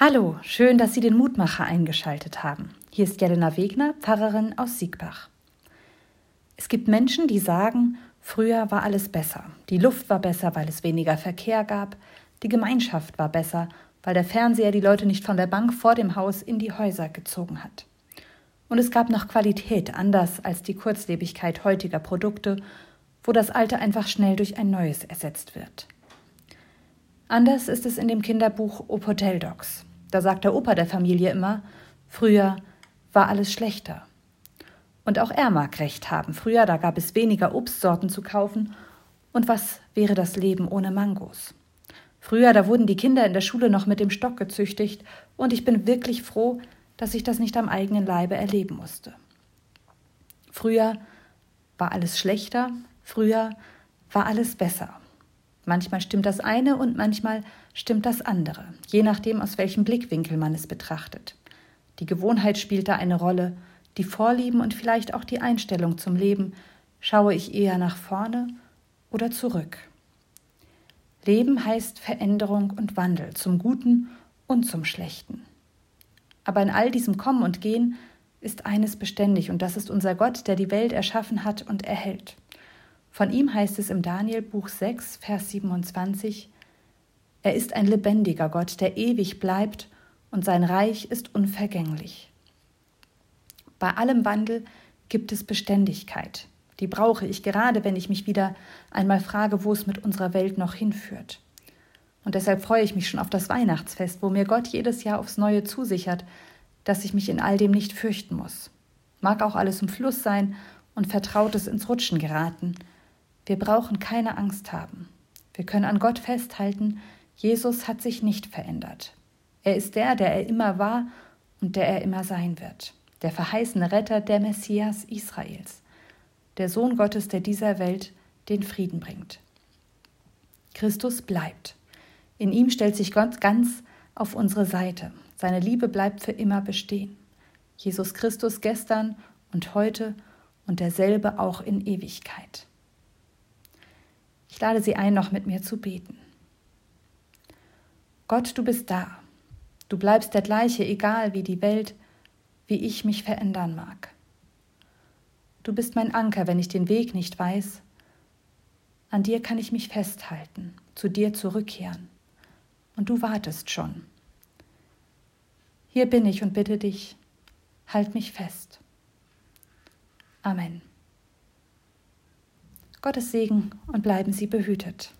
Hallo, schön, dass Sie den Mutmacher eingeschaltet haben. Hier ist Jelena Wegner, Pfarrerin aus Siegbach. Es gibt Menschen, die sagen, früher war alles besser. Die Luft war besser, weil es weniger Verkehr gab. Die Gemeinschaft war besser, weil der Fernseher die Leute nicht von der Bank vor dem Haus in die Häuser gezogen hat. Und es gab noch Qualität, anders als die Kurzlebigkeit heutiger Produkte, wo das Alte einfach schnell durch ein neues ersetzt wird. Anders ist es in dem Kinderbuch Opotel Dogs. Da sagt der Opa der Familie immer, früher war alles schlechter. Und auch er mag recht haben. Früher, da gab es weniger Obstsorten zu kaufen. Und was wäre das Leben ohne Mangos? Früher, da wurden die Kinder in der Schule noch mit dem Stock gezüchtigt. Und ich bin wirklich froh, dass ich das nicht am eigenen Leibe erleben musste. Früher war alles schlechter. Früher war alles besser. Manchmal stimmt das eine und manchmal stimmt das andere, je nachdem, aus welchem Blickwinkel man es betrachtet. Die Gewohnheit spielt da eine Rolle, die Vorlieben und vielleicht auch die Einstellung zum Leben. Schaue ich eher nach vorne oder zurück? Leben heißt Veränderung und Wandel zum Guten und zum Schlechten. Aber in all diesem Kommen und Gehen ist eines beständig, und das ist unser Gott, der die Welt erschaffen hat und erhält. Von ihm heißt es im Daniel Buch 6, Vers 27, Er ist ein lebendiger Gott, der ewig bleibt, und sein Reich ist unvergänglich. Bei allem Wandel gibt es Beständigkeit. Die brauche ich gerade, wenn ich mich wieder einmal frage, wo es mit unserer Welt noch hinführt. Und deshalb freue ich mich schon auf das Weihnachtsfest, wo mir Gott jedes Jahr aufs Neue zusichert, dass ich mich in all dem nicht fürchten muss. Mag auch alles im Fluss sein und Vertrautes ins Rutschen geraten, wir brauchen keine Angst haben. Wir können an Gott festhalten, Jesus hat sich nicht verändert. Er ist der, der er immer war und der er immer sein wird. Der verheißene Retter, der Messias Israels. Der Sohn Gottes, der dieser Welt den Frieden bringt. Christus bleibt. In ihm stellt sich Gott ganz auf unsere Seite. Seine Liebe bleibt für immer bestehen. Jesus Christus gestern und heute und derselbe auch in Ewigkeit. Lade Sie ein, noch mit mir zu beten. Gott, du bist da. Du bleibst der gleiche, egal wie die Welt, wie ich mich verändern mag. Du bist mein Anker, wenn ich den Weg nicht weiß. An dir kann ich mich festhalten, zu dir zurückkehren. Und du wartest schon. Hier bin ich und bitte dich, halt mich fest. Amen. Gottes Segen und bleiben Sie behütet.